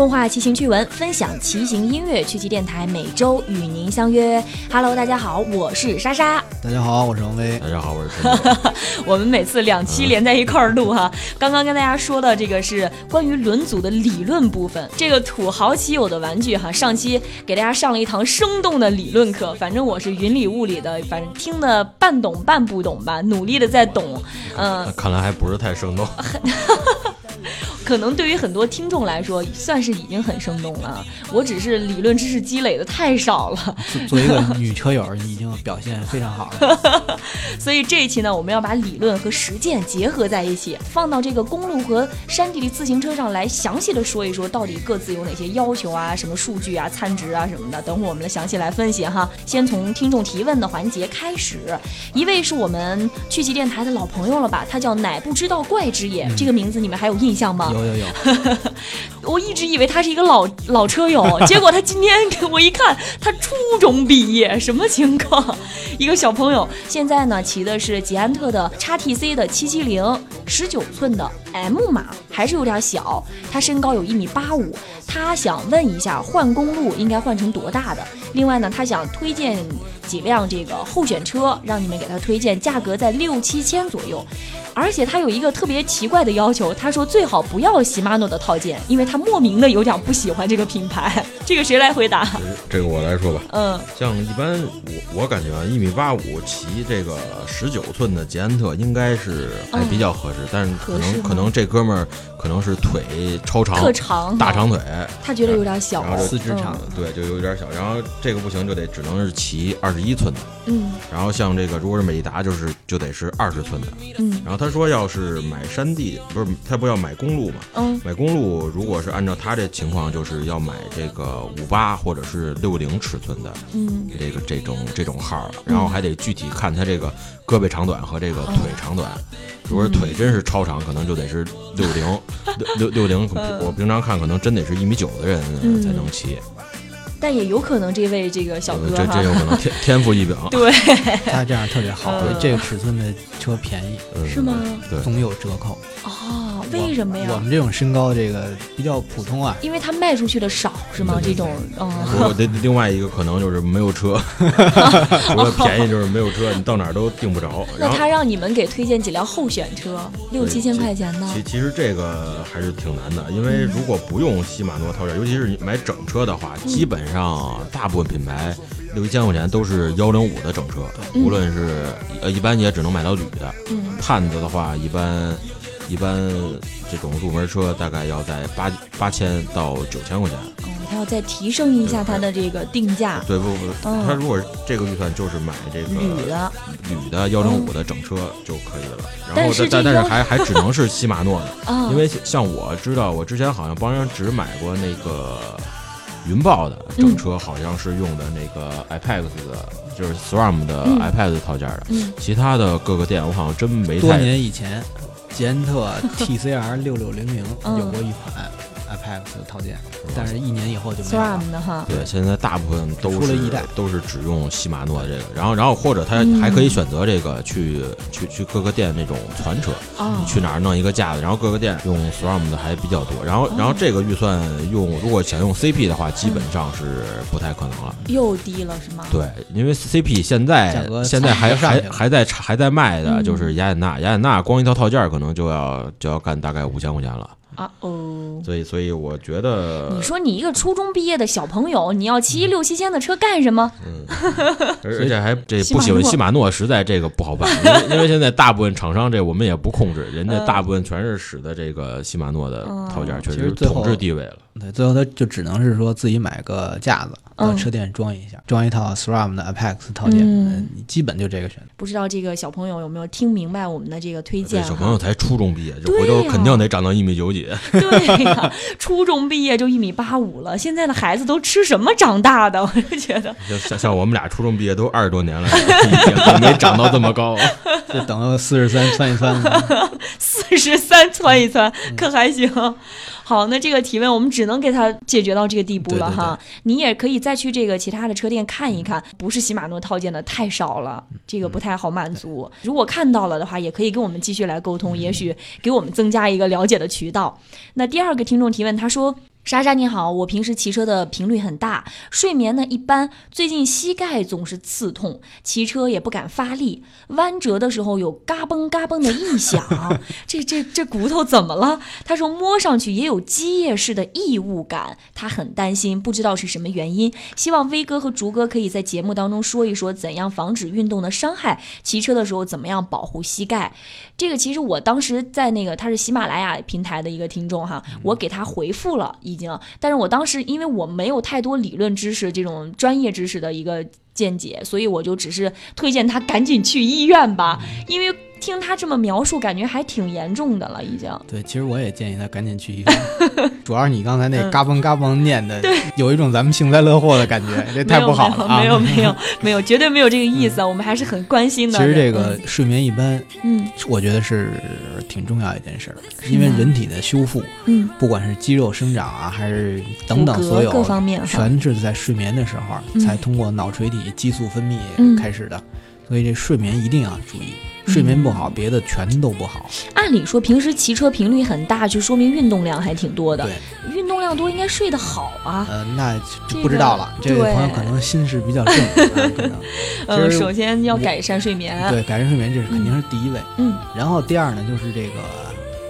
共话骑行趣闻，分享骑行音乐，趣骑电台每周与您相约。Hello，大家好，我是莎莎。大家好，我是王威。大家好，我是陈 我们每次两期连在一块儿录哈。刚刚跟大家说的这个是关于轮组的理论部分，这个土豪骑友的玩具哈，上期给大家上了一堂生动的理论课。反正我是云里雾里的，反正听的半懂半不懂吧，努力的在懂。嗯，看来还不是太生动。可能对于很多听众来说，算是已经很生动了。我只是理论知识积累的太少了。作为一个女车友，你已经表现非常好了。所以这一期呢，我们要把理论和实践结合在一起，放到这个公路和山地的自行车上来，详细的说一说到底各自有哪些要求啊，什么数据啊、参值啊什么的。等会儿我们来详细来分析哈。先从听众提问的环节开始。一位是我们趣骑电台的老朋友了吧？他叫乃不知道怪之也，这个名字你们还有印象吗？有有有有，我一直以为他是一个老老车友，结果他今天给我一看，他初中毕业，什么情况？一个小朋友，现在呢骑的是捷安特的 x T C 的七七零，十九寸的 M 码，还是有点小。他身高有一米八五，他想问一下换公路应该换成多大的？另外呢，他想推荐几辆这个候选车，让你们给他推荐，价格在六七千左右。而且他有一个特别奇怪的要求，他说最好不要喜马诺的套件，因为他莫名的有点不喜欢这个品牌。这个谁来回答？这个我来说吧。嗯，像一般我我感觉啊，一米八五骑这个十九寸的捷安特应该是还比较合适，但是可能可能这哥们儿可能是腿超长，特长大长腿，他觉得有点小，然后四肢长，对，就有点小。然后这个不行，就得只能是骑二十一寸的。嗯，然后像这个如果是美利达，就是就得是二十寸的。嗯，然后他说要是买山地，不是他不要买公路嘛？嗯，买公路如果是按照他这情况，就是要买这个五八或者是六零尺寸的，嗯，这个这种这种号了。然后还得具体看他这个胳膊长短和这个腿长短。如果腿真是超长，可能就得是六零六六六零。我平常看可能真得是一米九的人才能骑。但也有可能这位这个小哥这这有可能天天赋异禀。对，他这样特别好，这个尺寸的车便宜，是吗？对，总有折扣。哦，为什么呀？我们这种身高，这个比较普通啊。因为它卖出去的少，是吗？这种，嗯。我的另外一个可能就是没有车，除了便宜就是没有车，你到哪儿都订不着。那他让你们给推荐几辆候选车，六七千块钱呢？其其实这个还是挺难的，因为如果不用西马诺套件，尤其是你买整车的话，基本上大部分品牌六七千块钱都是幺零五的整车，无论是呃一般也只能买到铝的，碳子的话一般。一般这种入门车大概要在八八千到九千块钱。哦，他要再提升一下他的这个定价。对，不不，他如果这个预算就是买这个铝的铝的幺零五的整车就可以了。然后但是但但是还还只能是禧玛诺的，因为像我知道，我之前好像帮人只买过那个云豹的整车，好像是用的那个 Apex 的，就是 SRAM 的 iPax 套件的。其他的各个店我好像真没太。多年以前。捷安特 TCR 六六零零有过一款 Apex 套件，但是一年以后就没了。的哈。对，现在大部分都出了一代，都是只用禧玛诺的这个，然后然后或者他还可以选择这个去去去各个店那种团车，你去哪儿弄一个架子，然后各个店用 SRAM 的还比较多。然后然后这个预算用，如果想用 CP 的话，基本上是不太可能了。又低了是吗？对，因为 CP 现在现在还还还在还在卖的就是雅典娜，雅典娜光一套套件可能就要就要干大概五千块钱了。啊哦，所以所以我觉得，你说你一个初中毕业的小朋友，你要骑六七千的车干什么？嗯，而且还这不喜欢禧玛诺，实在这个不好办，因为因为现在大部分厂商这我们也不控制，人家大部分全是使的这个禧玛诺的套件，确实统治地位了。对，最后他就只能是说自己买个架子到车店装一下，装一套 SRAM 的 Apex 套件，嗯基本就这个选择。不知道这个小朋友有没有听明白我们的这个推荐？小朋友才初中毕业，就回头肯定得长到一米九几。对呀，初中毕业就一米八五了，现在的孩子都吃什么长大的？我就觉得，像像我们俩初中毕业都二十多年了，也没长到这么高，就等到四十三窜一窜。四十三窜一窜，可还行？好，那这个提问我们只能给他解决到这个地步了哈。你也可以再去这个其他的车店看一看，不是禧玛诺套件的太少了，这个不太好满足。如果看到了的话，也可以跟我们继续来沟通，也许给我们增加一个了解的渠道。那第二个听众提问，他说。莎莎你好，我平时骑车的频率很大，睡眠呢一般，最近膝盖总是刺痛，骑车也不敢发力，弯折的时候有嘎嘣嘎嘣的异响，这这这骨头怎么了？他说摸上去也有积液式的异物感，他很担心，不知道是什么原因，希望威哥和竹哥可以在节目当中说一说怎样防止运动的伤害，骑车的时候怎么样保护膝盖。这个其实我当时在那个他是喜马拉雅平台的一个听众哈，我给他回复了已经，但是我当时因为我没有太多理论知识这种专业知识的一个见解，所以我就只是推荐他赶紧去医院吧，因为听他这么描述，感觉还挺严重的了已经。对，其实我也建议他赶紧去医院。主要是你刚才那嘎嘣嘎嘣念的，有一种咱们幸灾乐祸的感觉，这太不好了啊！没有没有 没有，绝对没有这个意思，我们还是很关心的。其实这个睡眠一般，嗯，我觉得是挺重要一件事儿，因为人体的修复，嗯，不管是肌肉生长啊，还是等等所有各方面，全是在睡眠的时候才通过脑垂体激素分泌开始的，所以这睡眠一定要注意。睡眠不好，别的全都不好。按理说，平时骑车频率很大，就说明运动量还挺多的。对，运动量多，应该睡得好啊。呃，那就不知道了。这位朋友可能心事比较重，可能。呃，首先要改善睡眠。对，改善睡眠这是肯定是第一位。嗯。然后第二呢，就是这个，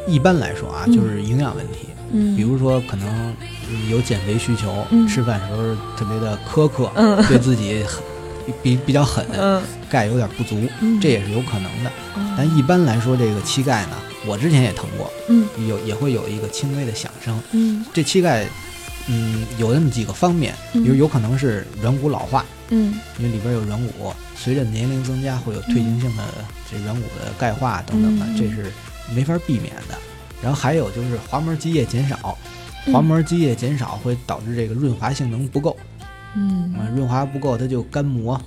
一般来说啊，就是营养问题。嗯。比如说，可能有减肥需求，吃饭时候特别的苛刻，对自己很。比比较狠，钙有点不足，这也是有可能的。但一般来说，这个膝盖呢，我之前也疼过，有也会有一个轻微的响声。这膝盖，嗯，有那么几个方面，比如有可能是软骨老化，嗯，因为里边有软骨，随着年龄增加会有退行性的这软骨的钙化等等的，这是没法避免的。然后还有就是滑膜积液减少，滑膜积液减少会导致这个润滑性能不够。嗯，润滑不够，它就干磨，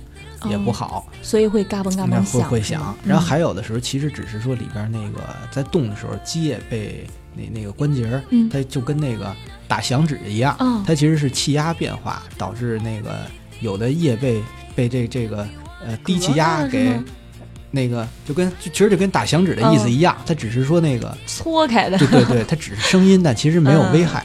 也不好，所以会嘎嘣嘎嘣响。会会响。然后还有的时候，其实只是说里边那个在动的时候，积液被那那个关节，它就跟那个打响指一样，它其实是气压变化导致那个有的液被被这这个呃低气压给那个就跟其实就跟打响指的意思一样，它只是说那个搓开的，对对对，它只是声音，但其实没有危害。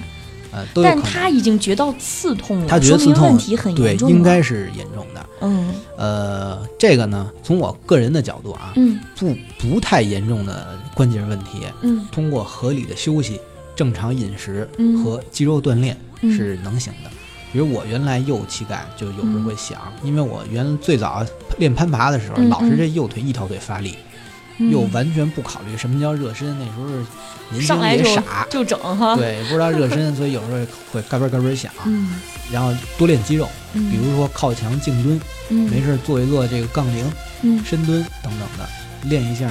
呃，但他已经觉到刺痛了，他觉得刺痛，问题很严重，对，应该是严重的。嗯，呃，这个呢，从我个人的角度啊，嗯，不不太严重的关节问题，嗯，通过合理的休息、正常饮食和肌肉锻炼是能行的。比如我原来右膝盖就有时候会响，因为我原最早练攀爬的时候，老是这右腿一条腿发力。又完全不考虑什么叫热身，那时候年轻也傻，就整哈。对，不知道热身，所以有时候会嘎嘣嘎嘣响。嗯，然后多练肌肉，比如说靠墙静蹲，没事做一做这个杠铃、深蹲等等的，练一下，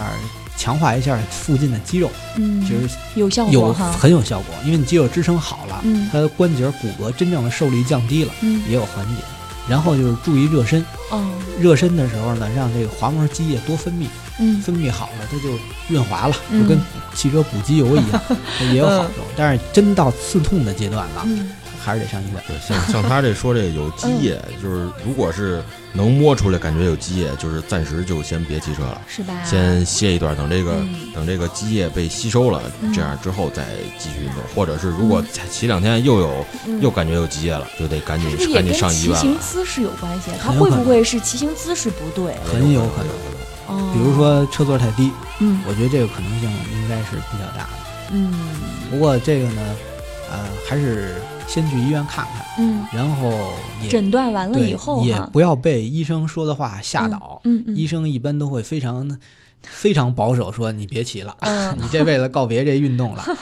强化一下附近的肌肉。嗯，其实有效果，有很有效果，因为你肌肉支撑好了，它的关节骨骼真正的受力降低了，也有缓解。然后就是注意热身，哦，热身的时候呢，让这个滑膜积液多分泌。嗯，分泌好了，它就润滑了，就跟汽车补机油一样，也有好处。但是真到刺痛的阶段了，还是得上医院。对，像像他这说这个有积液，就是如果是能摸出来感觉有积液，就是暂时就先别骑车了，是吧？先歇一段，等这个等这个积液被吸收了，这样之后再继续运动。或者是如果骑两天又有又感觉有积液了，就得赶紧赶紧上医院了。骑行姿势有关系，他会不会是骑行姿势不对？很有可能。比如说车座太低，嗯，我觉得这个可能性应该是比较大的，嗯。不过这个呢，呃，还是先去医院看看，嗯，然后诊断完了以后，也不要被医生说的话吓倒，嗯，医生一般都会非常非常保守，说你别骑了，你这辈子告别这运动了。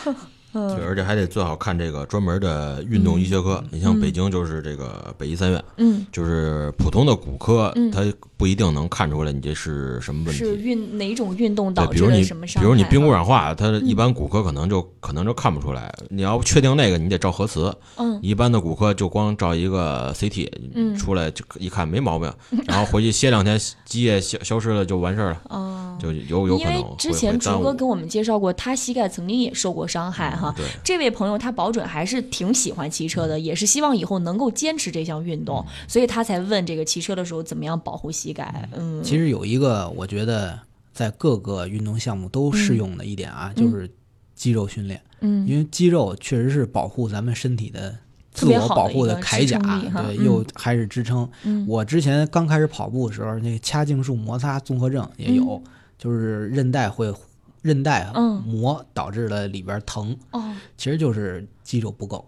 对，而且还得最好看这个专门的运动医学科。你像北京就是这个北医三院，嗯，就是普通的骨科，嗯。它不一定能看出来你这是什么问题。是运哪种运动导致的什么伤比如你髌骨软化，它一般骨科可能就可能就看不出来。你要确定那个，你得照核磁。嗯，一般的骨科就光照一个 CT，出来就一看没毛病，然后回去歇两天，积液消消失了就完事儿了。哦，就有有可能。因为之前朱哥跟我们介绍过，他膝盖曾经也受过伤害哈。对，这位朋友他保准还是挺喜欢骑车的，也是希望以后能够坚持这项运动，所以他才问这个骑车的时候怎么样保护膝盖。嗯，其实有一个我觉得在各个运动项目都适用的一点啊，就是肌肉训练。嗯，因为肌肉确实是保护咱们身体的自我保护的铠甲，对，又还是支撑。我之前刚开始跑步的时候，那髂胫束摩擦综合症也有，就是韧带会韧带磨导致了里边疼。哦，其实就是肌肉不够。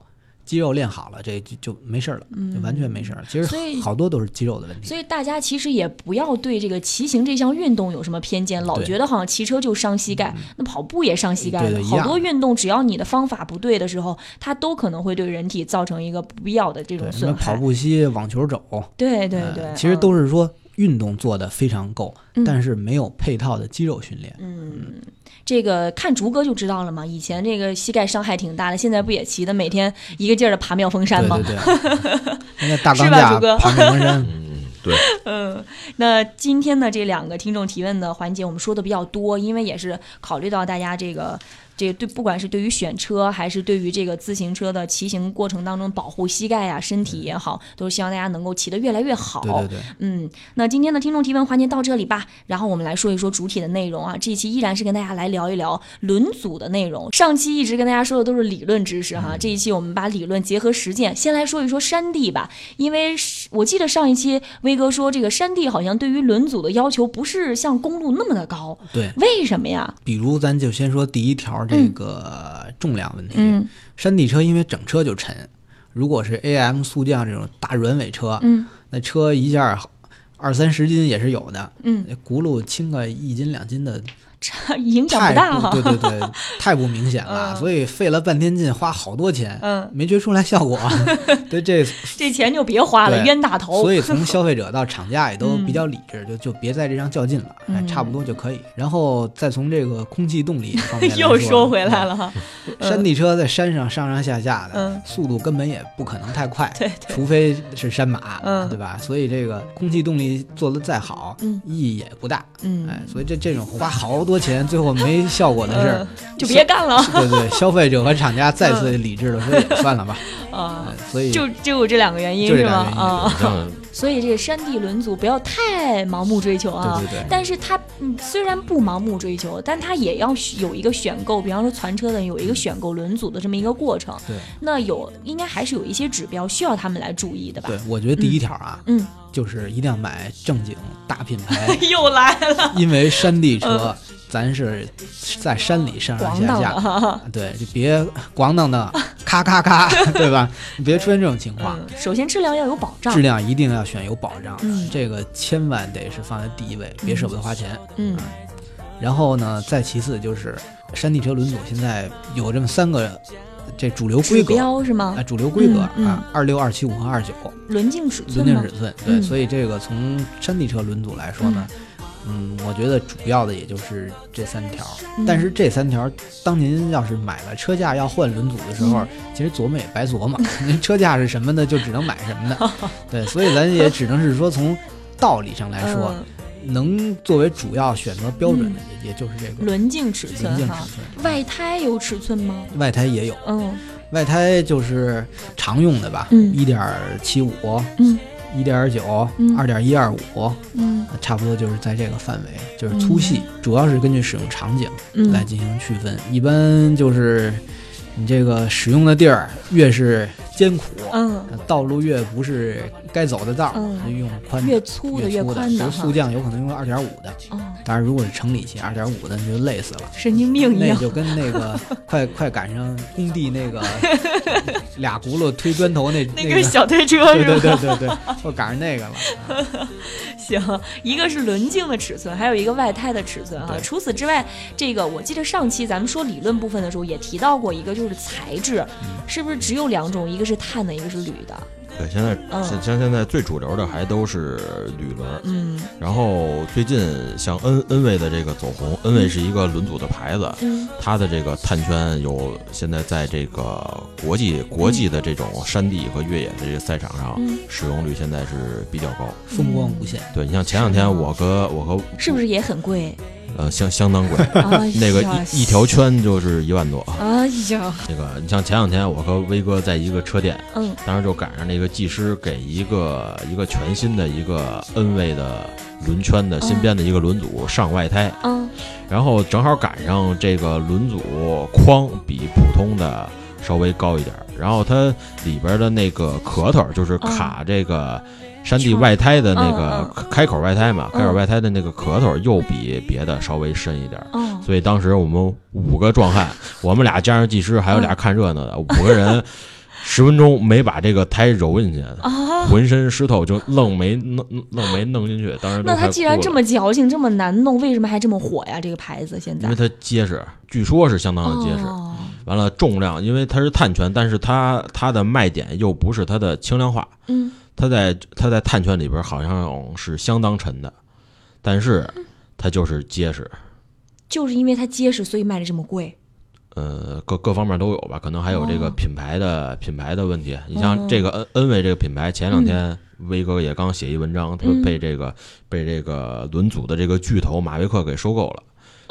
肌肉练好了，这就就没事了，就完全没事了。其实好多都是肌肉的问题。所以大家其实也不要对这个骑行这项运动有什么偏见，老觉得好像骑车就伤膝盖，那跑步也伤膝盖。好多运动只要你的方法不对的时候，它都可能会对人体造成一个不必要的这种损害。跑步膝、网球肘，对对对，其实都是说运动做的非常够，但是没有配套的肌肉训练。嗯。这个看竹哥就知道了嘛，以前这个膝盖伤害挺大的，现在不也骑的每天一个劲儿的爬妙峰山吗？对对对，大钢架爬妙峰山，嗯，对。嗯，那今天的这两个听众提问的环节，我们说的比较多，因为也是考虑到大家这个。这对不管是对于选车，还是对于这个自行车的骑行过程当中保护膝盖呀、身体也好，都是希望大家能够骑得越来越好。对对对。嗯，那今天的听众提问环节到这里吧，然后我们来说一说主体的内容啊。这一期依然是跟大家来聊一聊轮组的内容。上期一直跟大家说的都是理论知识哈，这一期我们把理论结合实践。先来说一说山地吧，因为我记得上一期威哥说这个山地好像对于轮组的要求不是像公路那么的高。对。为什么呀？比如咱就先说第一条。这个重量问题，山地车因为整车就沉，如果是 A M 速降这种大软尾车，那车一下二三十斤也是有的，嗯，轱辘轻个一斤两斤的。差影响不大了，对对对，太不 明显了，所以费了半天劲，花好多钱，嗯，没觉出来效果。对这这钱就别花了，冤大头。所以从消费者到厂家也都比较理智，就就别在这上较劲了，哎，差不多就可以。然后再从这个空气动力方面 又说回来了哈，山地车在山上上上下下的速度根本也不可能太快，对，除非是山马，嗯，对吧？所以这个空气动力做的再好，意义也不大，嗯，哎，所以这这种花好。多钱最后没效果的事儿，就别干了。对对，消费者和厂家再次理智的说，也算了吧。啊，所以就就有这两个原因是吗？啊，所以这个山地轮组不要太盲目追求啊。对对对。但是它嗯，虽然不盲目追求，但它也要有一个选购，比方说传车的有一个选购轮组的这么一个过程。对。那有应该还是有一些指标需要他们来注意的吧？对，我觉得第一条啊，嗯，就是一定要买正经大品牌。又来了。因为山地车。咱是在山里上上下下，对，就别咣当当，咔咔咔，对吧？你别出现这种情况。首先，质量要有保障，质量一定要选有保障的，这个千万得是放在第一位，别舍不得花钱。嗯。然后呢，再其次就是山地车轮组现在有这么三个这主流规格是吗？啊，主流规格啊，二六、二七五和二九轮径尺寸。轮径尺寸，对，所以这个从山地车轮组来说呢。嗯，我觉得主要的也就是这三条，但是这三条，当您要是买了车架要换轮组的时候，其实琢磨也白琢磨，您车架是什么的，就只能买什么的。对，所以咱也只能是说从道理上来说，能作为主要选择标准的，也也就是这个轮径尺寸。轮径尺寸，外胎有尺寸吗？外胎也有，嗯，外胎就是常用的吧，一点七五，嗯。一点九，二点一二五，嗯，差不多就是在这个范围，就是粗细，主要是根据使用场景来进行区分。一般就是你这个使用的地儿越是艰苦，嗯，道路越不是该走的道，就用宽越粗的越宽的。速降有可能用二点五的，当然如果是城里骑二点五的，你就累死了，神经病一样。那就跟那个 快快赶上工地那个。俩轱辘推砖头那那个小推车？对对对对对，我赶上那个了。行，一个是轮径的尺寸，还有一个外胎的尺寸哈。除此之外，这个我记得上期咱们说理论部分的时候也提到过一个，就是材质，是不是只有两种？一个是碳的，一个是铝的。对，现在像像现在最主流的还都是铝轮，嗯，然后最近像恩恩威的这个走红，恩威是一个轮组的牌子，嗯，它的这个碳圈有现在在这个国际国际的这种山地和越野的这个赛场上使用率现在是比较高，风光无限。对你像前两天我和我和是不是也很贵？呃，相相当贵，那个一一条圈就是一万多。哎呀，那个你像前两天我和威哥在一个车店，嗯，当时就赶上那个技师给一个一个全新的一个 N 位的轮圈的新编的一个轮组上外胎，嗯，然后正好赶上这个轮组框比普通的稍微高一点，然后它里边的那个壳头就是卡这个山地外胎的那个开口外胎嘛，开口外胎的那个壳头又比别的稍微深一点，所以当时我们五个壮汉，我们俩加上技师还有俩看热闹的 五个人。十分钟没把这个胎揉进去，浑身湿透，就愣没弄，愣没弄进去。当时那它既然这么矫情，这么难弄，为什么还这么火呀？这个牌子现在因为它结实，据说是相当的结实。完了，重量，因为它是碳圈，但是它它的卖点又不是它的轻量化。嗯，它在它在碳圈里边好像是相当沉的，但是它就是结实。就是因为它结实，所以卖的这么贵。呃，各各方面都有吧，可能还有这个品牌的品牌的问题。你像这个恩恩威这个品牌，前两天威哥也刚写一文章，他被这个被这个轮组的这个巨头马维克给收购了。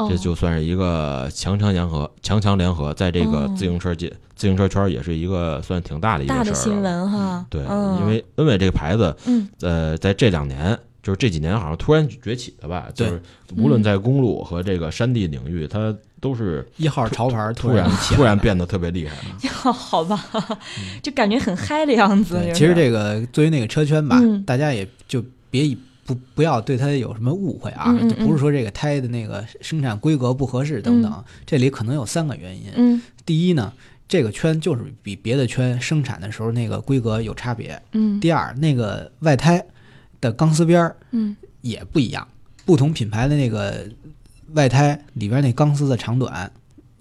这就算是一个强强联合，强强联合，在这个自行车界、自行车圈也是一个算挺大的一个大的新闻哈。对，因为恩伟这个牌子，呃，在这两年。就是这几年好像突然崛起的吧，就是无论在公路和这个山地领域，它都是一号潮牌，突然突然变得特别厉害。好吧，就感觉很嗨的样子。其实这个作为那个车圈吧，大家也就别不不要对它有什么误会啊，就不是说这个胎的那个生产规格不合适等等，这里可能有三个原因。嗯，第一呢，这个圈就是比别的圈生产的时候那个规格有差别。嗯，第二，那个外胎。的钢丝边儿，嗯，也不一样，不同品牌的那个外胎里边那钢丝的长短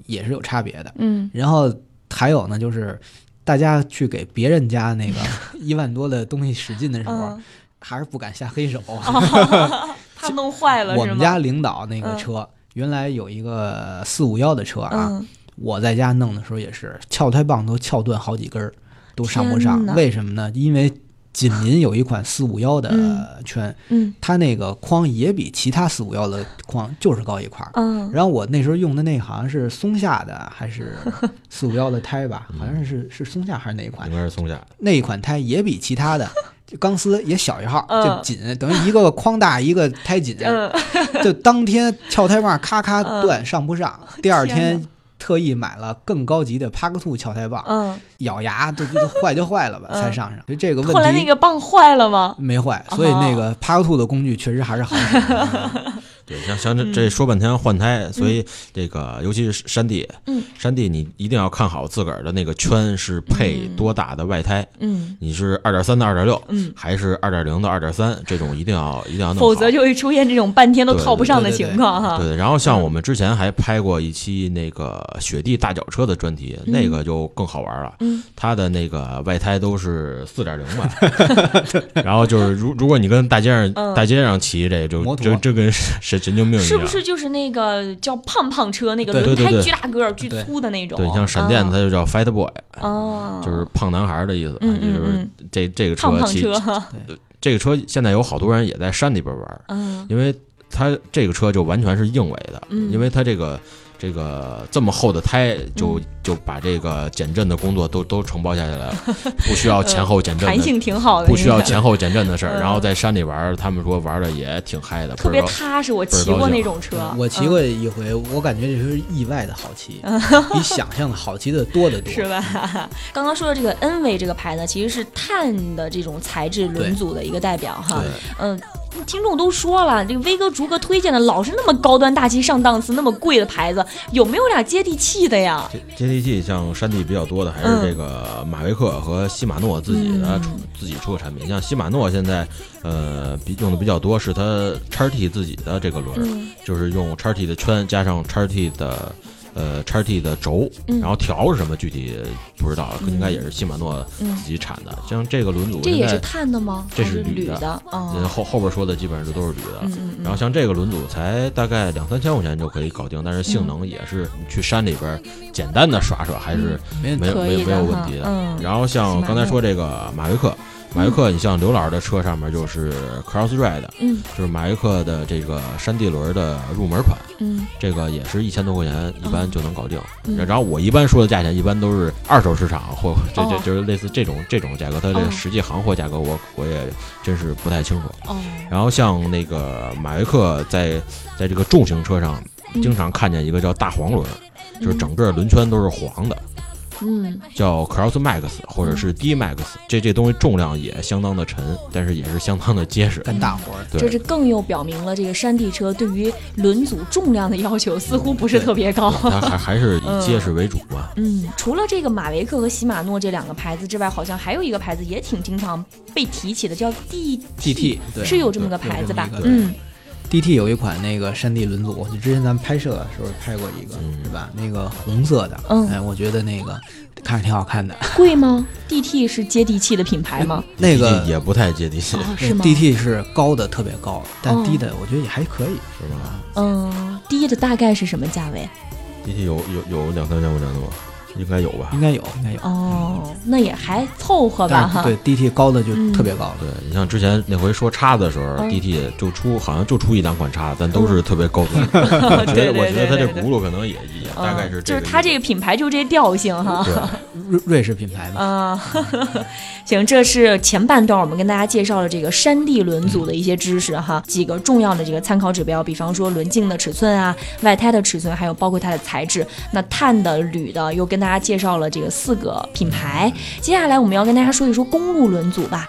也是有差别的，嗯，然后还有呢，就是大家去给别人家那个 一万多的东西使劲的时候，还是不敢下黑手，怕弄坏了。我们家领导那个车原来有一个四五幺的车啊，我在家弄的时候也是撬胎棒都撬断好几根儿，都上不上，为什么呢？因为锦麟有一款四五幺的圈，嗯，它那个框也比其他四五幺的框 就是高一块儿，嗯。然后我那时候用的那好像是松下的还是 四五幺的胎吧，好像是是松下还是哪一款？应该是松下。那一款胎也比其他的钢丝也小一号，就紧，等于一个框大一个胎紧，就当天撬胎棒咔咔断上不上，第二天。特意买了更高级的帕克兔撬胎棒，嗯，咬牙就坏就坏了吧，才上上。就这个问题，后来那个棒坏了吗？没坏，所以那个帕克兔的工具确实还是好。对，像像这这说半天换胎，所以这个尤其是山地，嗯，山地你一定要看好自个儿的那个圈是配多大的外胎，嗯，你是二点三的二点六，嗯，还是二点零的二点三，这种一定要一定要弄否则就会出现这种半天都套不上的情况哈。对，然后像我们之前还拍过一期那个雪地大脚车的专题，那个就更好玩了，嗯，它的那个外胎都是四点零吧，然后就是如如果你跟大街上大街上骑这就这这跟神。神经病是不是就是那个叫胖胖车，那个轮胎巨大个儿、巨粗的那种？对，像闪电，它就叫 Fat Boy，哦，就是胖男孩的意思。嗯就是这这个车，胖胖车，这个车现在有好多人也在山里边玩，嗯，因为它这个车就完全是硬尾的，因为它这个。这个这么厚的胎，就就把这个减震的工作都都承包下来了，不需要前后减震，弹性挺好的，不需要前后减震的事儿。然后在山里玩，他们说玩的也挺嗨的，特别踏实。我骑过那种车，我骑过一回，我感觉这是意外的好骑，比想象的好骑的多得多，是吧？刚刚说的这个 N V 这个牌呢，其实是碳的这种材质轮组的一个代表哈，嗯。听众都说了，这个威哥、竹哥推荐的老是那么高端大气上档次、那么贵的牌子，有没有点接地气的呀？接地气，像山地比较多的还是这个马维克和西马诺自己的出自己出的产品。像西马诺现在，呃，比用的比较多是它叉 T 自己的这个轮，就是用叉 T 的圈加上叉 T 的。呃，叉 T 的轴，然后条是什么具体不知道，应该也是西马诺自己产的。像这个轮组，这也是碳的吗？这是铝的。后后边说的基本上就都是铝的。然后像这个轮组才大概两三千块钱就可以搞定，但是性能也是你去山里边简单的耍耍还是没有没有没有问题的。然后像刚才说这个马维克。马约克，你像刘老师的车上面就是 Cross Ride，嗯，就是马约克的这个山地轮的入门款，嗯，这个也是一千多块钱，一般就能搞定。然后我一般说的价钱，一般都是二手市场或 这这就是类似这种这种价格，它这实际行货价格我我也真是不太清楚。哦，然后像那个马约克在在这个重型车上。经常看见一个叫大黄轮，就是整个轮圈都是黄的。嗯，叫 Cross Max 或者是 D Max，这这东西重量也相当的沉，但是也是相当的结实，干大活。对，这是更又表明了这个山地车对于轮组重量的要求似乎不是特别高。它还还是以结实为主吧。嗯，除了这个马维克和喜马诺这两个牌子之外，好像还有一个牌子也挺经常被提起的，叫 D D T，是有这么个牌子吧？嗯。D T 有一款那个山地轮组，就之前咱们拍摄的时候拍过一个，是吧？那个红色的，哎，我觉得那个看着挺好看的。贵吗？D T 是接地气的品牌吗？那个也不太接地气，是吗？D T 是高的特别高，但低的我觉得也还可以，是吧？嗯，低的大概是什么价位？D T 有有有两三千块钱的吗？应该有吧，应该有，应该有。哦，那也还凑合吧哈。对，D T 高的就特别高。对你像之前那回说叉子的时候，D T 就出好像就出一两款叉子，但都是特别高端。我觉得我觉得它这轱辘可能也也大概是就是它这个品牌就这调性哈。瑞瑞士品牌嘛。啊，行，这是前半段我们跟大家介绍了这个山地轮组的一些知识哈，几个重要的这个参考指标，比方说轮径的尺寸啊，外胎的尺寸，还有包括它的材质。那碳的、铝的，又跟大家介绍了这个四个品牌。接下来我们要跟大家说一说公路轮组吧。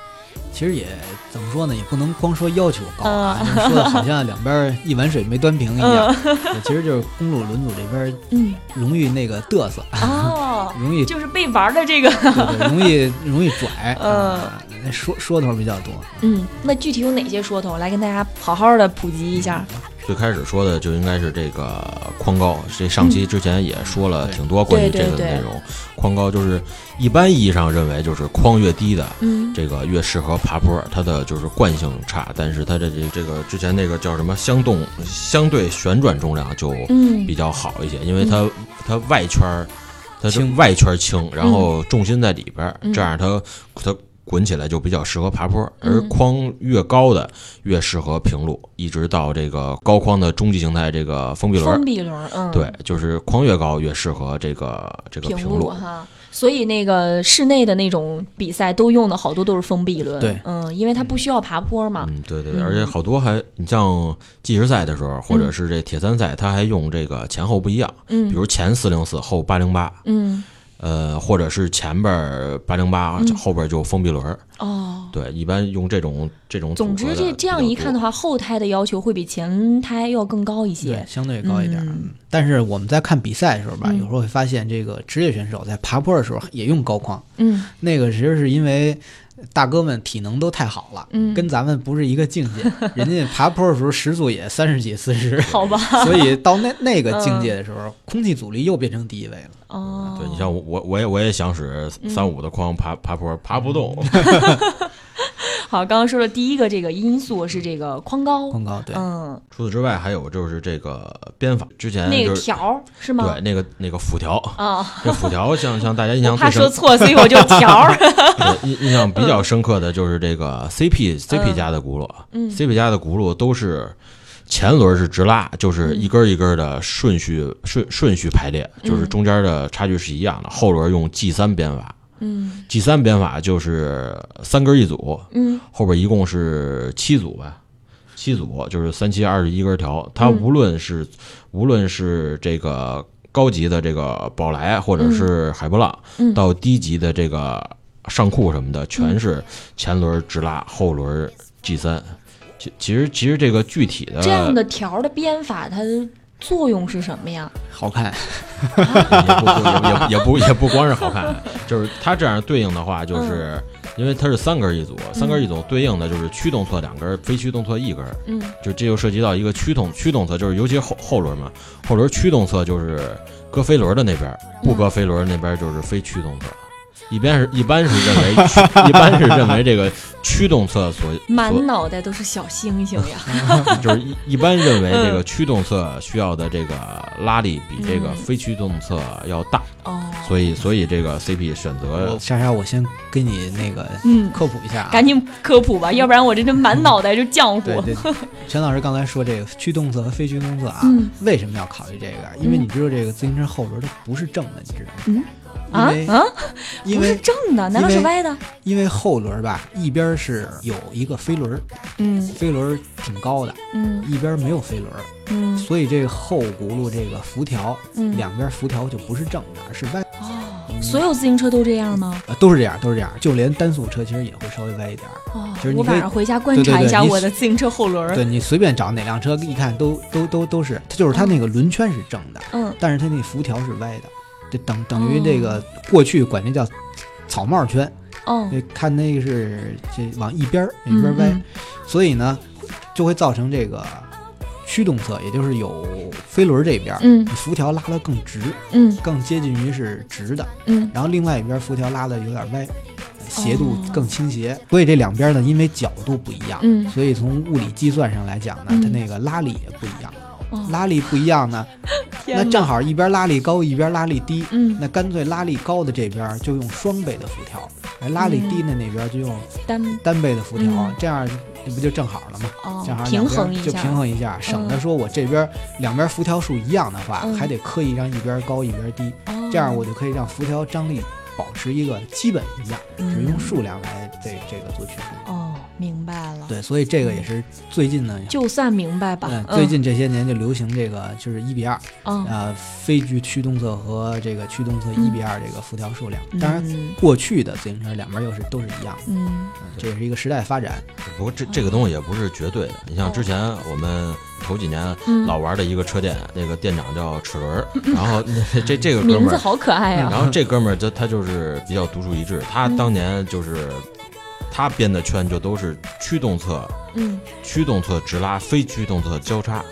其实也怎么说呢，也不能光说要求高啊，说的好像两边一碗水没端平一样。其实就是公路轮组这边，嗯，容易那个嘚瑟哦，容易就是被玩的这个，对对，容易 容易拽，嗯，说说头比较多。嗯，那具体有哪些说头？来跟大家好好的普及一下。最开始说的就应该是这个框高，这上期之前也说了挺多关于这个内容。框高就是一般意义上认为就是框越低的，这个越适合爬坡，它的就是惯性差，但是它的这这个之前那个叫什么相动相对旋转重量就比较好一些，因为它它外圈它是外圈轻，然后重心在里边，这样它它。滚起来就比较适合爬坡，而框越高的越适合平路，一直到这个高框的终极形态这个封闭轮。封闭轮，嗯，对，就是框越高越适合这个这个平路哈。所以那个室内的那种比赛都用的好多都是封闭轮，对，嗯，因为它不需要爬坡嘛。嗯，对对，而且好多还你像计时赛的时候，或者是这铁三赛，它还用这个前后不一样，嗯，比如前四零四后八零八，嗯。呃，或者是前边八零八，后边就封闭轮哦。对，一般用这种这种。总之，这这样一看的话，后胎的要求会比前胎要更高一些，相对高一点。嗯但是我们在看比赛的时候吧，有时候会发现，这个职业选手在爬坡的时候也用高框。嗯，那个其实是因为。大哥们体能都太好了，跟咱们不是一个境界。人家爬坡的时候时速也三十几、四十，好吧。所以到那那个境界的时候，空气阻力又变成第一位了。哦，对你像我，我也我也想使三五的框爬爬坡，爬不动。好，刚刚说的第一个这个因素是这个框高，框高对，嗯。除此之外，还有就是这个编法，之前那个条是吗？对，那个那个辅条啊，这辅条像像大家印象怕说错，所以我就条。印印象比较深刻的就是这个 CP CP 家的轱辘嗯，CP 家的轱辘都是前轮是直拉，就是一根一根的顺序顺顺序排列，就是中间的差距是一样的。后轮用 G 三编法。嗯，G 三编法就是三根一组，嗯，后边一共是七组吧，七组就是三七二十一根条。它无论是无论是这个高级的这个宝来，或者是海波浪，到低级的这个上库什么的，全是前轮直拉，后轮 G 三。其其实其实这个具体的这样的条的编法，它。作用是什么呀？好看，也不也也不 也不光是好看，就是它这样对应的话，就是因为它是三根一组，三根一组对应的就是驱动侧两根，非驱动侧一根。嗯，就这就涉及到一个驱动驱动侧，就是尤其后后轮嘛，后轮驱动侧就是搁飞轮的那边，不搁飞轮那边就是非驱动侧。一边是一般是认为，一般是认为这个驱动侧所满脑袋都是小星星呀，就是一一般认为这个驱动侧需要的这个拉力比这个非驱动侧要大哦，所以所以这个 CP 选择莎莎，我先给你那个嗯科普一下，赶紧科普吧，要不然我这这满脑袋就浆糊。对对，陈老师刚才说这个驱动侧和非驱动侧啊，为什么要考虑这个？因为你知道这个自行车后轮它不是正的，你知道吗？啊啊！不是正的，难道是歪的？因为后轮吧，一边是有一个飞轮，嗯，飞轮挺高的，嗯，一边没有飞轮，嗯，所以这个后轱辘这个辐条，嗯两边辐条就不是正的，是歪。哦，所有自行车都这样吗？啊，都是这样，都是这样，就连单速车其实也会稍微歪一点。哦，就是我晚上回家观察一下我的自行车后轮。对你随便找哪辆车，一看都都都都是，它就是它那个轮圈是正的，嗯，但是它那辐条是歪的，就等等于这个过去管那叫草帽圈。哦，看那个是这往一边儿一边歪，所以呢就会造成这个驱动侧，也就是有飞轮这边，嗯，辐条拉得更直，嗯，更接近于是直的，嗯，然后另外一边辐条拉的有点歪，斜度更倾斜，所以这两边呢因为角度不一样，嗯，所以从物理计算上来讲呢，它那个拉力也不一样。拉力不一样呢，那正好一边拉力高，一边拉力低。嗯，那干脆拉力高的这边就用双倍的辐条，拉力低的那边就用单。单倍的辐条，这样这不就正好了吗？哦，正好平衡一下，就平衡一下，省得说我这边两边辐条数一样的话，还得刻意让一边高一边低，这样我就可以让辐条张力保持一个基本一样，只用数量来这这个做区分。哦。明白了，对，所以这个也是最近呢，就算明白吧。最近这些年就流行这个，就是一比二，啊，非驱驱动侧和这个驱动侧一比二这个辐条数量。当然，过去的自行车两边又是都是一样的，嗯，这也是一个时代发展。不过这这个东西也不是绝对的。你像之前我们头几年老玩的一个车店，那个店长叫齿轮，然后 这这个哥们儿名字好可爱啊。然后这哥们儿他他就是比较独树一帜，他当年就是。他编的圈就都是驱动侧，嗯，驱动侧直拉，非驱动侧交叉。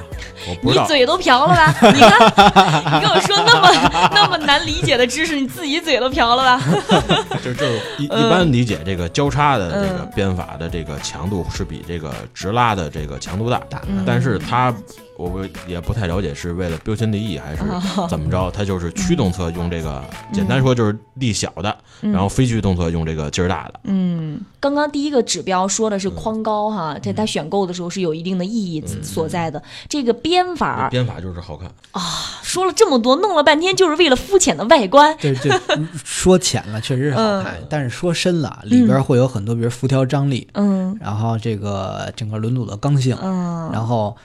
我不知道，你嘴都瓢了吧？你看，你跟我说那么 那么难理解的知识，你自己嘴都瓢了吧？就就一一般理解这个交叉的这个编法的这个强度是比这个直拉的这个强度大，但是它。我也不太了解，是为了标新立异还是怎么着？它就是驱动侧用这个，简单说就是力小的，然后非驱动侧用这个劲儿大的。嗯，刚刚第一个指标说的是框高哈，在他选购的时候是有一定的意义所在的。这个编法，编法就是好看啊！说了这么多，弄了半天就是为了肤浅的外观。对，对 说浅了确实是好看，但是说深了，里边会有很多，比如辐条张力，嗯，然后这个整个轮组的刚性，嗯，然后。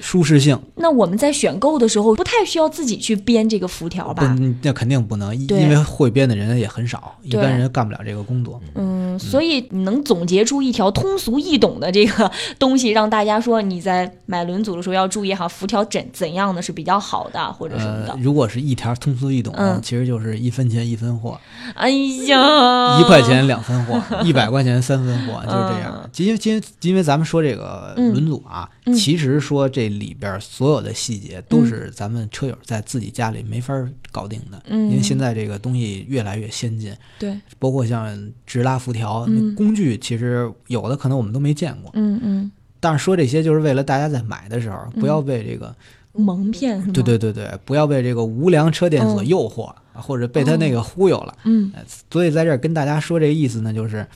舒适性，那我们在选购的时候不太需要自己去编这个辐条吧？那肯定不能，因为会编的人也很少，一般人干不了这个工作。嗯，所以你能总结出一条通俗易懂的这个东西，让大家说你在买轮组的时候要注意哈，辐条怎怎样的是比较好的，或者什么的。如果是一条通俗易懂，其实就是一分钱一分货。哎呀，一块钱两分货，一百块钱三分货，就是这样。因为今因为咱们说这个轮组啊，其实说这。里边所有的细节都是咱们车友在自己家里没法搞定的，因为现在这个东西越来越先进。对，包括像直拉辐条工具，其实有的可能我们都没见过。嗯嗯。但是说这些就是为了大家在买的时候不要被这个蒙骗，对对对对，不要被这个无良车店所诱惑，或者被他那个忽悠了。嗯。所以在这儿跟大家说这个意思呢，就是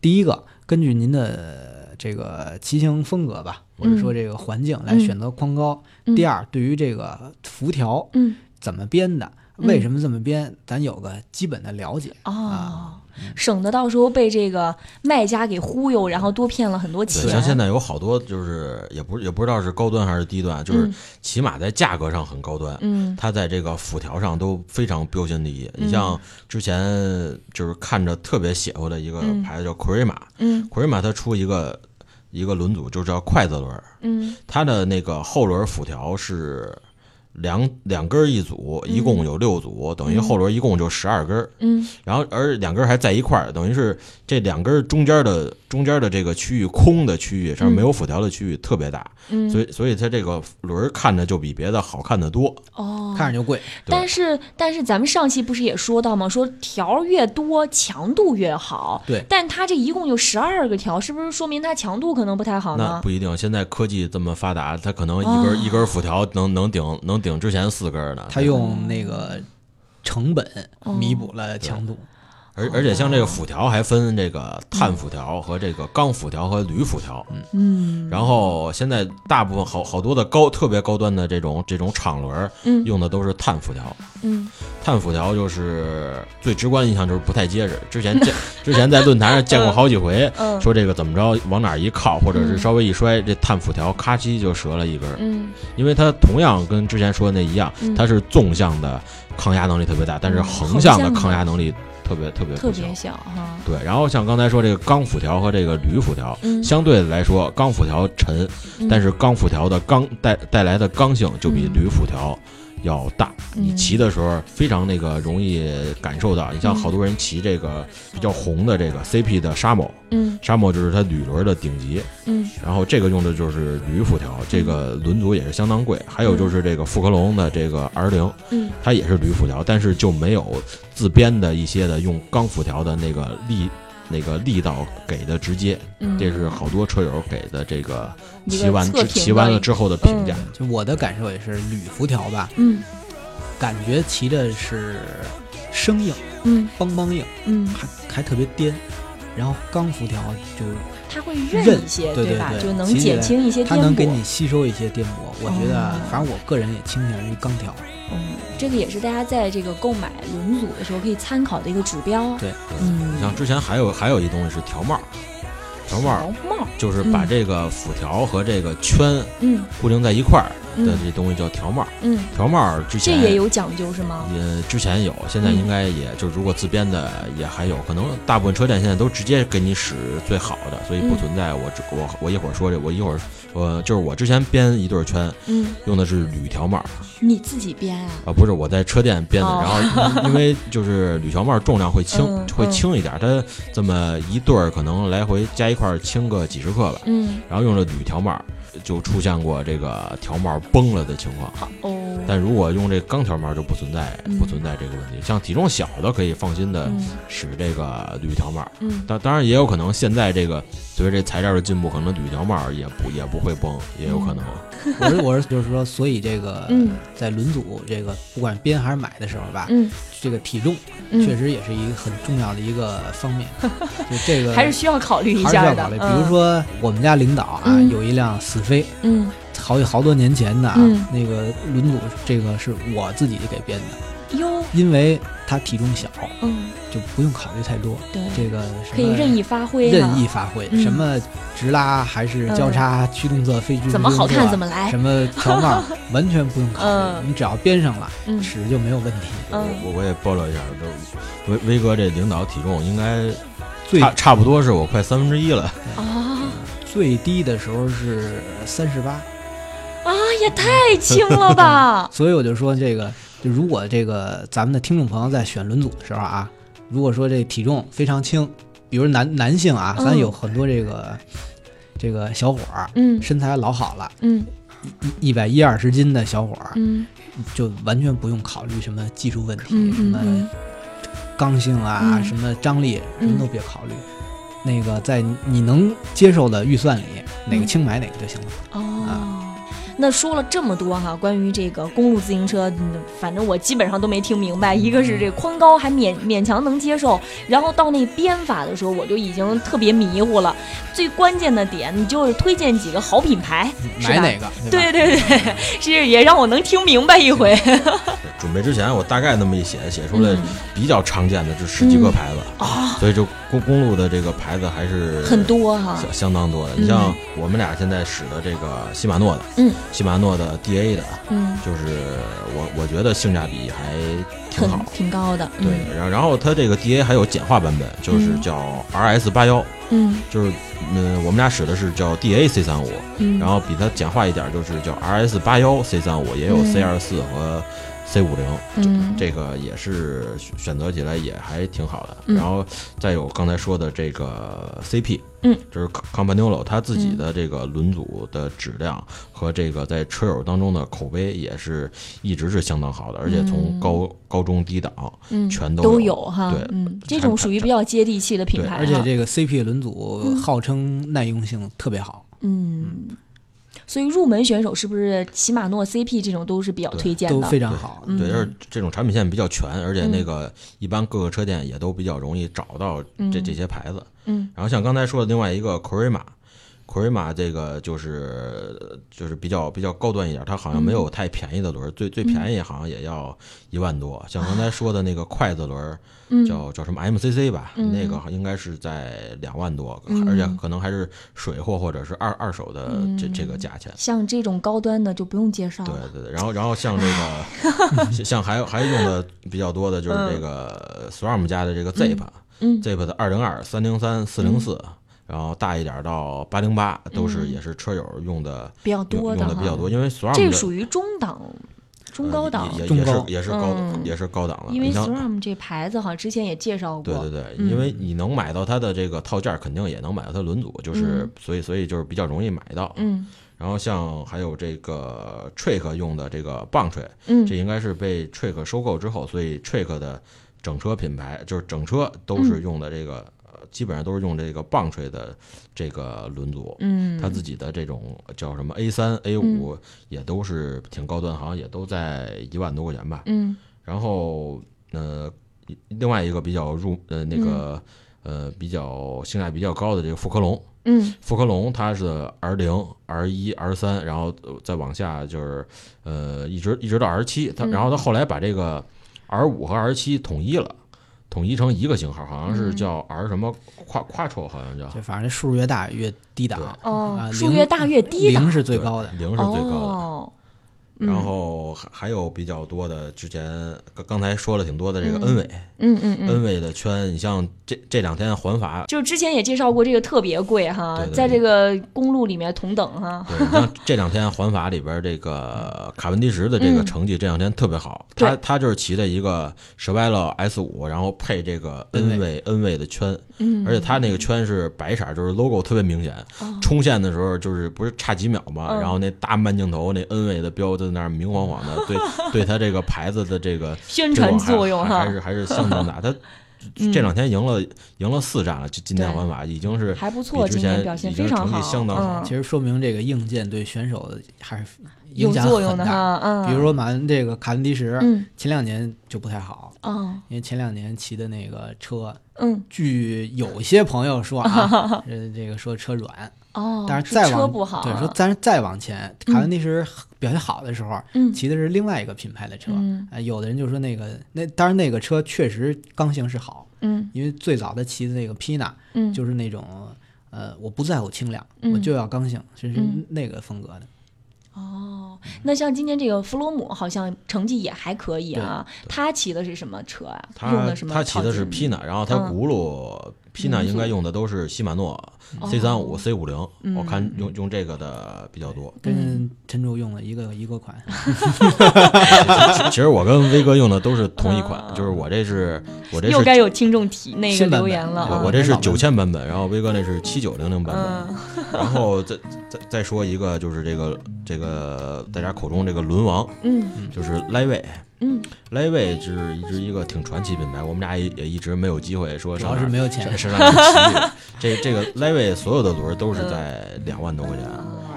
第一个，根据您的。这个骑行风格吧，或者说这个环境来选择框高。第二，对于这个辐条，嗯，怎么编的，为什么这么编，咱有个基本的了解啊。省得到时候被这个卖家给忽悠，然后多骗了很多钱。像现在有好多就是也不也不知道是高端还是低端，就是起码在价格上很高端。嗯，它在这个辐条上都非常标新立异。你像之前就是看着特别邪乎的一个牌子叫奎瑞玛，嗯，奎瑞玛它出一个一个轮组，就叫筷子轮，嗯，它的那个后轮辐条是。两两根一组，一共有六组，等于后轮一共就十二根。嗯，然后而两根还在一块儿，等于是这两根中间的中间的这个区域空的区域，上面没有辐条的区域特别大。嗯，所以所以它这个轮看着就比别的好看的多。哦，看着就贵。但是但是咱们上期不是也说到吗？说条越多强度越好。对。但它这一共有十二个条，是不是说明它强度可能不太好呢？那不一定。现在科技这么发达，它可能一根一根辐条能能顶能。顶之前四根呢，它用那个成本弥补了强度。而而且像这个辐条还分这个碳辐条和这个钢辐条和铝辐条，嗯，然后现在大部分好好多的高特别高端的这种这种厂轮，嗯，用的都是碳辐条，嗯，碳辐条就是最直观印象就是不太结实。之前见之前在论坛上见过好几回，嗯，说这个怎么着往哪一靠，或者是稍微一摔，这碳辐条咔叽就折了一根，嗯，因为它同样跟之前说的那一样，它是纵向的抗压能力特别大，但是横向的抗压能力。特别特别特别小哈，对。然后像刚才说这个钢辐条和这个铝辐条，相对来说钢辐条沉，但是钢辐条的钢带带来的刚性就比铝辐条要大。你骑的时候非常那个容易感受到。你像好多人骑这个比较红的这个 CP 的沙漠，嗯，沙漠就是它铝轮的顶级，嗯。然后这个用的就是铝辐条，这个轮组也是相当贵。还有就是这个富科隆的这个 R 零，嗯，它也是铝辐条，但是就没有。自编的一些的用钢辐条的那个力，那个力道给的直接，这是好多车友给的这个骑完骑完了之后的评价。就我的感受也是铝辐条吧，嗯，感觉骑的是生硬，嗯，梆梆硬，嗯，还还特别颠，然后钢辐条就它会韧一些，对吧？就能减轻一些颠簸，它能给你吸收一些颠簸。我觉得，反正我个人也倾向于钢条。嗯，这个也是大家在这个购买轮组的时候可以参考的一个指标。对，嗯，像之前还有还有一东西是条帽，条帽就是把这个辐条和这个圈嗯固定在一块儿的这东西叫条帽。嗯，条帽之前这也有讲究是吗？也之前有，现在应该也就如果自编的也还有，可能大部分车店现在都直接给你使最好的，所以不存在我我我一会儿说这，我一会儿。我就是我之前编一对圈，嗯，用的是铝条帽。你自己编啊？啊，不是我在车店编的。然后 因为就是铝条帽重量会轻，会轻一点，它这么一对儿可能来回加一块轻个几十克吧。嗯，然后用了铝条帽，就出现过这个条帽崩了的情况。哦。但如果用这钢条帽就不存在不存在这个问题。像体重小的可以放心的使这个铝条帽。嗯。当当然也有可能现在这个随着这材料的进步，可能铝条帽也不也不会崩，也有可能。我是我是就是说，所以这个在轮组这个不管编还是买的时候吧，嗯，这个体重确实也是一个很重要的一个方面，就这个还是需要考虑一下的。比如说我们家领导啊，有一辆死飞，嗯，好好多年前的啊，那个轮组这个是我自己给编的，哟，因为他体重小，嗯。就不用考虑太多，对。这个可以任意发挥，任意发挥，什么直拉还是交叉驱动侧飞驱，怎么好看怎么来，什么调帽 完全不用考虑，你只要编上了，尺就没有问题。我我也爆料一下，都威威哥这领导体重应该最差不多是我快三分之一了。啊，最低的时候是三十八，啊，也太轻了吧！所以我就说这个。就如果这个咱们的听众朋友在选轮组的时候啊，如果说这体重非常轻，比如男男性啊，咱有很多这个这个小伙儿，嗯，身材老好了，嗯，一一百一二十斤的小伙儿，嗯，就完全不用考虑什么技术问题，什么刚性啊，什么张力，什么都别考虑。那个在你能接受的预算里，哪个轻买哪个就行了。哦。那说了这么多哈，关于这个公路自行车，反正我基本上都没听明白。一个是这宽高还勉勉强能接受，然后到那编法的时候，我就已经特别迷糊了。最关键的点，你就是推荐几个好品牌，买哪个？对对对，是也让我能听明白一回。准备之前，我大概那么一写，写出来比较常见的就十几个牌子啊，所以就公公路的这个牌子还是很多哈，相当多的。你像我们俩现在使的这个禧玛诺的，嗯。禧玛诺的 D A 的，嗯，就是我我觉得性价比还挺好，挺高的。对，然后然后它这个 D A 还有简化版本，就是叫 R S 八幺，嗯，就是嗯我们俩使的是叫 D A C 三五，嗯，然后比它简化一点就是叫 R S 八幺 C 三五，也有 C 二四和 C 五零，嗯，这个也是选择起来也还挺好的。然后再有刚才说的这个 C P。嗯，就是 Campagnolo 他自己的这个轮组的质量和这个在车友当中的口碑也是一直是相当好的，而且从高高中低档，嗯，全都都有哈。对，嗯，这种属于比较接地气的品牌。而且这个 CP 轮组号称耐用性特别好。嗯，所以入门选手是不是禧玛诺 CP 这种都是比较推荐的？都非常好。对，是这种产品线比较全，而且那个一般各个车店也都比较容易找到这这些牌子。嗯，然后像刚才说的另外一个科库瑞玛这个就是就是比较比较高端一点，它好像没有太便宜的轮，最最便宜好像也要一万多。像刚才说的那个筷子轮，叫叫什么 MCC 吧，那个应该是在两万多，而且可能还是水货或者是二二手的这这个价钱。像这种高端的就不用介绍了。对对对，然后然后像这个 像还有还用的比较多的就是这个 Swarm 家的这个 Zip，Zip 的二零二、三零三、四零四。然后大一点到八零八都是也是车友用的比较多的，用的比较多，因为 SRAM 这属于中档、中高档，也也是也是高也是高档了。因为 SRAM 这牌子好像之前也介绍过，对对对，因为你能买到它的这个套件，肯定也能买到它轮组，就是所以所以就是比较容易买到。嗯，然后像还有这个 Trick 用的这个棒槌，嗯，这应该是被 Trick 收购之后，所以 Trick 的整车品牌就是整车都是用的这个。基本上都是用这个棒槌的这个轮组，嗯，它自己的这种叫什么 A 三、A 五也都是挺高端，好像也都在一万多块钱吧，嗯。然后呃，另外一个比较入呃那个呃比较性价比较高的这个富科龙，嗯，富科龙它是 R 零、R 一、R 三，然后再往下就是呃一直一直到 R 七，它然后它后来把这个 R 五和 R 七统一了。统一成一个型号，好像是叫 R 什么跨跨抽，好像叫。就反正数越大越低档。哦，数越大越低档。零是最高的，零是最高的。然后还还有比较多的，之前刚刚才说了挺多的这个恩伟，嗯嗯嗯，恩伟的圈，你像这这两天环法，就之前也介绍过，这个特别贵哈，在这个公路里面同等哈。对，像这两天环法里边这个 卡文迪什的这个成绩，这两天特别好，他他就是骑的一个舍拜勒 S 五，然后配这个恩伟恩伟的圈，嗯，而且他那个圈是白色，就是 logo 特别明显，冲线的时候就是不是差几秒嘛，然后那大慢镜头那恩伟的标在那儿明晃晃的。对，对他这个牌子的这个 宣传作用哈，还是还是相当大。他这两天赢了赢了四战了，就今天环法已经是还不错，之前表现非常好，相当好。其实说明这个硬件对选手还是有作用的哈。嗯，比如说马恩这个卡文迪什，前两年就不太好哦，因为前两年骑的那个车，嗯，据有些朋友说啊，呃，这个说车软。哦，但是再往对说，但是再往前，卡文迪什表现好的时候，骑的是另外一个品牌的车。啊，有的人就说那个那，当然那个车确实刚性是好，嗯，因为最早的骑的那个 Pina，嗯，就是那种呃，我不在乎轻量，我就要刚性，就是那个风格的。哦，那像今年这个弗罗姆好像成绩也还可以啊。他骑的是什么车啊？用的什么？他骑的是 Pina，然后他轱辘 Pina 应该用的都是禧玛诺。C 三五 C 五零，我看用用这个的比较多，跟陈柱用的一个一个款。其实我跟威哥用的都是同一款，就是我这是我这是又该有听众提那个留言了。我我这是九千版本，然后威哥那是七九零零版本。然后再再再说一个，就是这个这个大家口中这个轮王，嗯，就是莱威。嗯，莱威是一直一个挺传奇品牌，我们俩也也一直没有机会说，主要是没有钱上上骑。这这个 Levi 所有的轮都是在两万多块钱，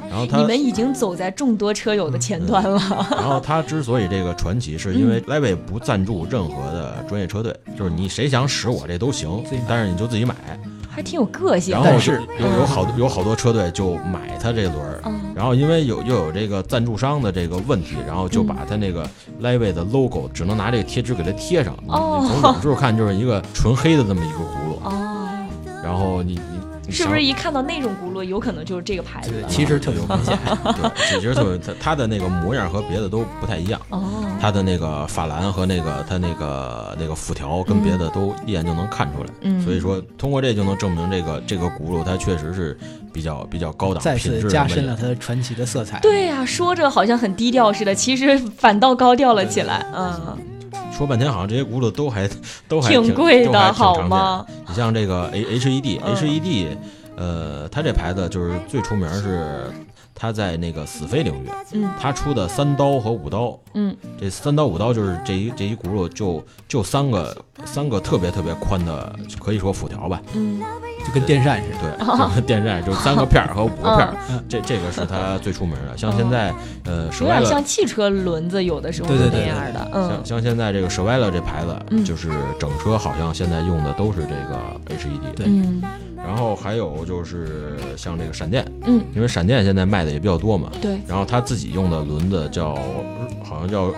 然后他你们已经走在众多车友的前端了。然后他之所以这个传奇，是因为 Levi 不赞助任何的专业车队，就是你谁想使我这都行，但是你就自己买。还挺有个性，然后。是有有好多有好多车队就买他这轮儿，然后因为有又有这个赞助商的这个问题，然后就把他那个 Levi 的 logo 只能拿这个贴纸给它贴上，你从远处看就是一个纯黑的这么一个轱辘，然后你你。是不是一看到那种轱辘，有可能就是这个牌子？其实特别明显，对，其实特别，它它的那个模样和别的都不太一样。哦，它的那个法兰和那个它那个那个辐条跟别的都一眼就能看出来。嗯，所以说通过这就能证明这个这个轱辘它确实是比较比较高档，再次加深了它的传奇的色彩。对呀，说着好像很低调似的，其实反倒高调了起来。嗯。说半天，好像这些轱辘都还都还挺贵的，好吗？你像这个 H H E D H E D，呃，它这牌子就是最出名是它在那个死飞领域，嗯，它出的三刀和五刀，嗯，这三刀五刀就是这一这一轱辘就就三个三个特别特别宽的，可以说辐条吧，嗯，就跟电扇似的。对，就跟电扇，就三个片儿和五个片儿，这这个是它最出名的。像现在，呃，舍歪了，像汽车轮子有的时候是那样的。嗯，像像现在这个舍歪了这牌子，就是整车好像现在用的都是这个 HED。对。然后还有就是像这个闪电，嗯，因为闪电现在卖的也比较多嘛。对。然后他自己用的轮子叫，好像叫，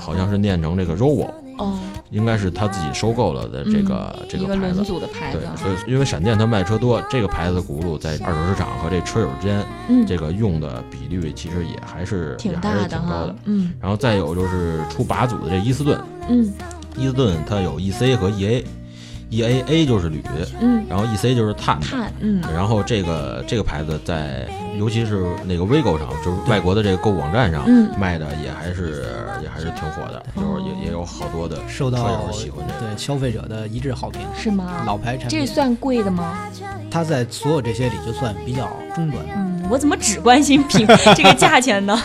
好像是念成这个 Rovo。哦。应该是他自己收购了的这个这个牌子，对，所以因为闪电它卖车多，这个牌子的轱辘在二手市场和这车友之间，这个用的比率其实也还是挺大的，挺高的。嗯，然后再有就是出八组的这伊斯顿，嗯，伊斯顿它有 EC 和 EA。E A A 就是铝，嗯，然后 E C 就是碳，碳，嗯，然后这个这个牌子在，尤其是那个 Vigo 上，就是外国的这个购物网站上，卖的也还是也还是挺火的，就是也也有好多的受到喜欢这对消费者的一致好评，是吗？老牌产品，这算贵的吗？它在所有这些里就算比较中端的。嗯，我怎么只关心品这个价钱呢？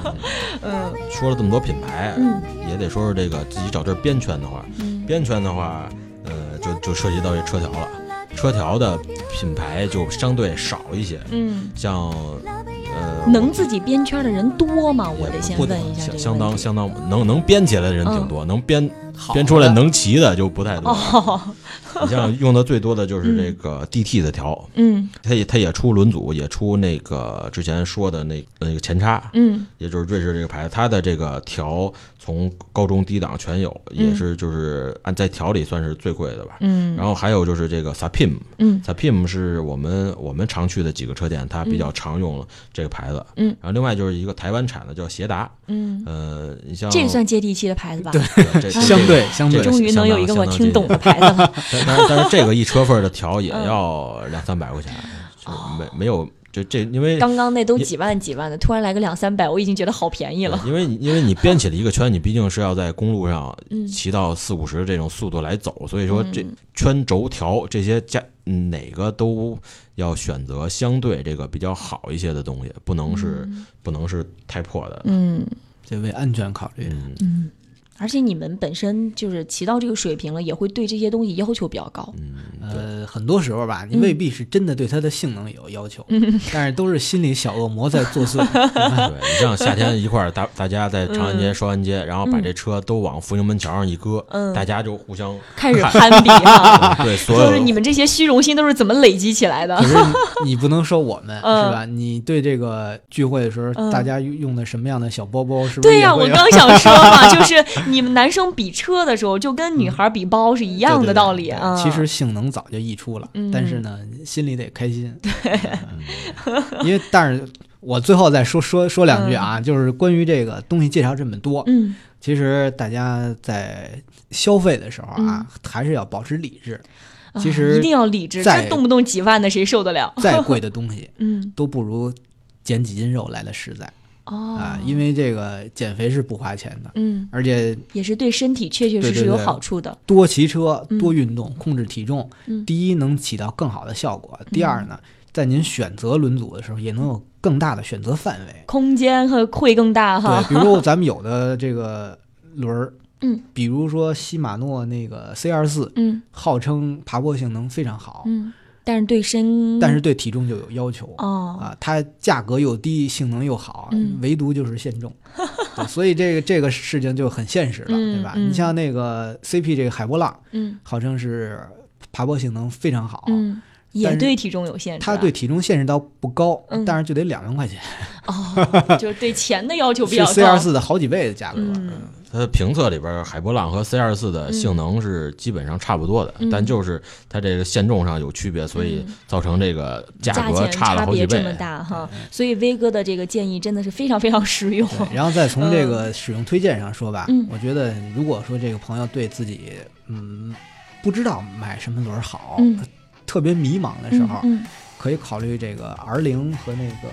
嗯，说了这么多品牌，嗯，也得说说这个自己找地儿编圈的话，编圈的话。就就涉及到这车条了，车条的品牌就相对少一些。嗯，像呃，能自己编圈的人多吗？我得先问一下。相当相当能能编起来的人挺多，能编编出来能骑的就不太多。你像 用的最多的就是这个 DT 的条，嗯，它也它也出轮组，也出那个之前说的那那个前叉，嗯，也就是瑞士这个牌子，它的这个条从高中低档全有，也是就是按在条里算是最贵的吧，嗯，然后还有就是这个 Sapim，嗯，Sapim 是我们我们常去的几个车店，它比较常用这个牌子，嗯，然后另外就是一个台湾产的叫捷达，嗯，呃，你像这算接地气的牌子吧？对，相对相对，终于能有一个我听懂的牌子了。但是这个一车份的条也要两三百块钱，就没没有就这，因为刚刚那都几万几万的，突然来个两三百，我已经觉得好便宜了。因为因为你编起了一个圈，你毕竟是要在公路上骑到四五十这种速度来走，所以说这圈轴条这些加哪个都要选择相对这个比较好一些的东西，不能是不能是太破的。嗯，这为安全考虑。嗯。而且你们本身就是骑到这个水平了，也会对这些东西要求比较高。呃，很多时候吧，你未必是真的对它的性能有要求，但是都是心里小恶魔在作祟。对你像夏天一块儿大大家在长安街、双安街，然后把这车都往福兴门桥上一搁，大家就互相开始攀比哈。对，就是你们这些虚荣心都是怎么累积起来的？可是你不能说我们是吧？你对这个聚会的时候，大家用的什么样的小包包？是不是？对呀，我刚想说嘛，就是。你们男生比车的时候，就跟女孩比包是一样的道理啊。其实性能早就溢出了，但是呢，心里得开心。对，因为但是我最后再说说说两句啊，就是关于这个东西介绍这么多，嗯，其实大家在消费的时候啊，还是要保持理智。其实一定要理智，这动不动几万的谁受得了？再贵的东西，嗯，都不如捡几斤肉来的实在。哦啊，因为这个减肥是不花钱的，嗯，而且也是对身体确确实实有好处的。多骑车，多运动，控制体重，第一能起到更好的效果。第二呢，在您选择轮组的时候，也能有更大的选择范围，空间和会更大哈。对，比如咱们有的这个轮儿，嗯，比如说西马诺那个 C 二四，嗯，号称爬坡性能非常好，嗯。但是对身，但是对体重就有要求。哦。啊，它价格又低，性能又好，唯独就是限重，所以这个这个事情就很现实了，对吧？你像那个 CP 这个海波浪，嗯，号称是爬坡性能非常好，嗯，也对体重有限制，它对体重限制倒不高，但是就得两万块钱。哦，就是对钱的要求比较高，C 二四的好几倍的价格。它评测里边，海波浪和 C 二四的性能是基本上差不多的，但就是它这个限重上有区别，所以造成这个价格差了好几倍。这么大哈，所以威哥的这个建议真的是非常非常实用。然后再从这个使用推荐上说吧，我觉得如果说这个朋友对自己嗯不知道买什么轮好，特别迷茫的时候，可以考虑这个 R 零和那个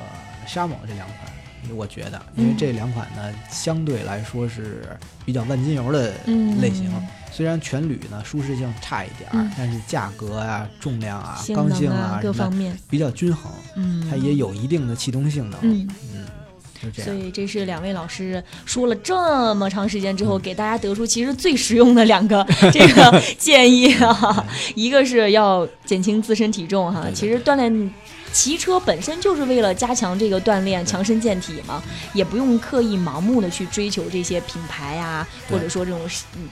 沙某这两款。我觉得，因为这两款呢，相对来说是比较万金油的类型。虽然全铝呢舒适性差一点儿，但是价格啊、重量啊、刚性啊各方面比较均衡。嗯，它也有一定的气动性能。嗯嗯，所以这是两位老师说了这么长时间之后，给大家得出其实最实用的两个这个 建议啊，一个是要减轻自身体重哈，其实锻炼。骑车本身就是为了加强这个锻炼、强身健体嘛，也不用刻意盲目的去追求这些品牌呀，或者说这种。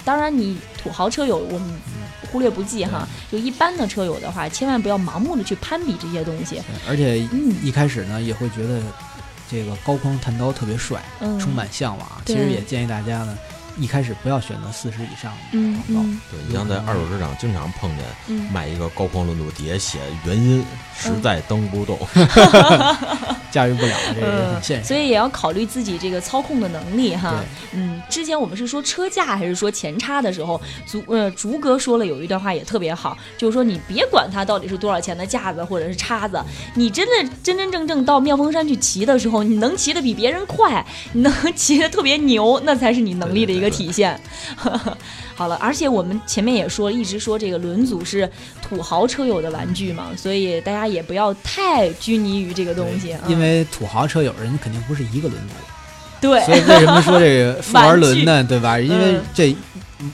当然，你土豪车友我们忽略不计哈，就一般的车友的话，千万不要盲目的去攀比这些东西。而且一开始呢，也会觉得这个高框弹刀特别帅，充满向往。其实也建议大家呢。一开始不要选择四十以上的嗯嗯，对你像在二手市场经常碰见卖一个高光轮毂，底下写原因实在蹬不动，驾驭不了，这个很现实。所以也要考虑自己这个操控的能力哈。嗯，之前我们是说车架还是说前叉的时候，竹呃竹哥说了有一段话也特别好，就是说你别管它到底是多少钱的架子或者是叉子，你真的真真正正到妙峰山去骑的时候，你能骑得比别人快，你能骑得特别牛，那才是你能力的一个。个体现，好了，而且我们前面也说，一直说这个轮组是土豪车友的玩具嘛，所以大家也不要太拘泥于这个东西。因为土豪车友人肯定不是一个轮组，对，所以为什么说这个 复玩轮呢？对吧？因为这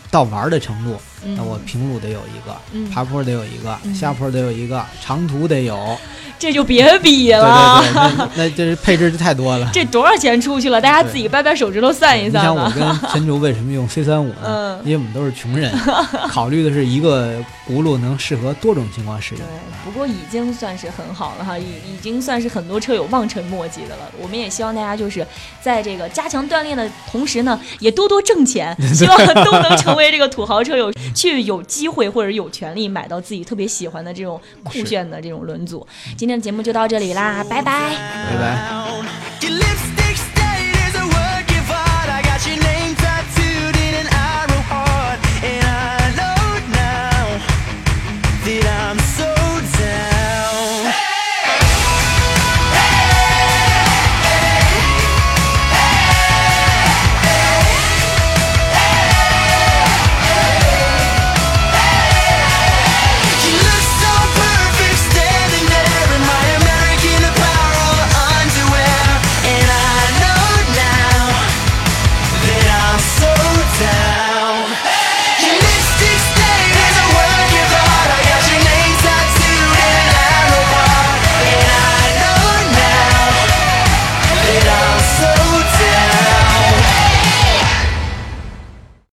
到玩的程度，那我平路得有一个，爬坡得有一个，下坡得有一个，长途得有。这就别比了，对对对，那这是配置就太多了。这多少钱出去了？大家自己掰掰手指头算一算。你像我跟陈竹为什么用 C 三五呢？因为我们都是穷人，考虑的是一个轱辘能适合多种情况使用。对，不过已经算是很好了哈，已已经算是很多车友望尘莫及的了。我们也希望大家就是在这个加强锻炼的同时呢，也多多挣钱，希望都能成为这个土豪车友，去有机会或者有权利买到自己特别喜欢的这种酷炫的这种轮组。今天的。节目就到这里啦，拜拜，拜拜。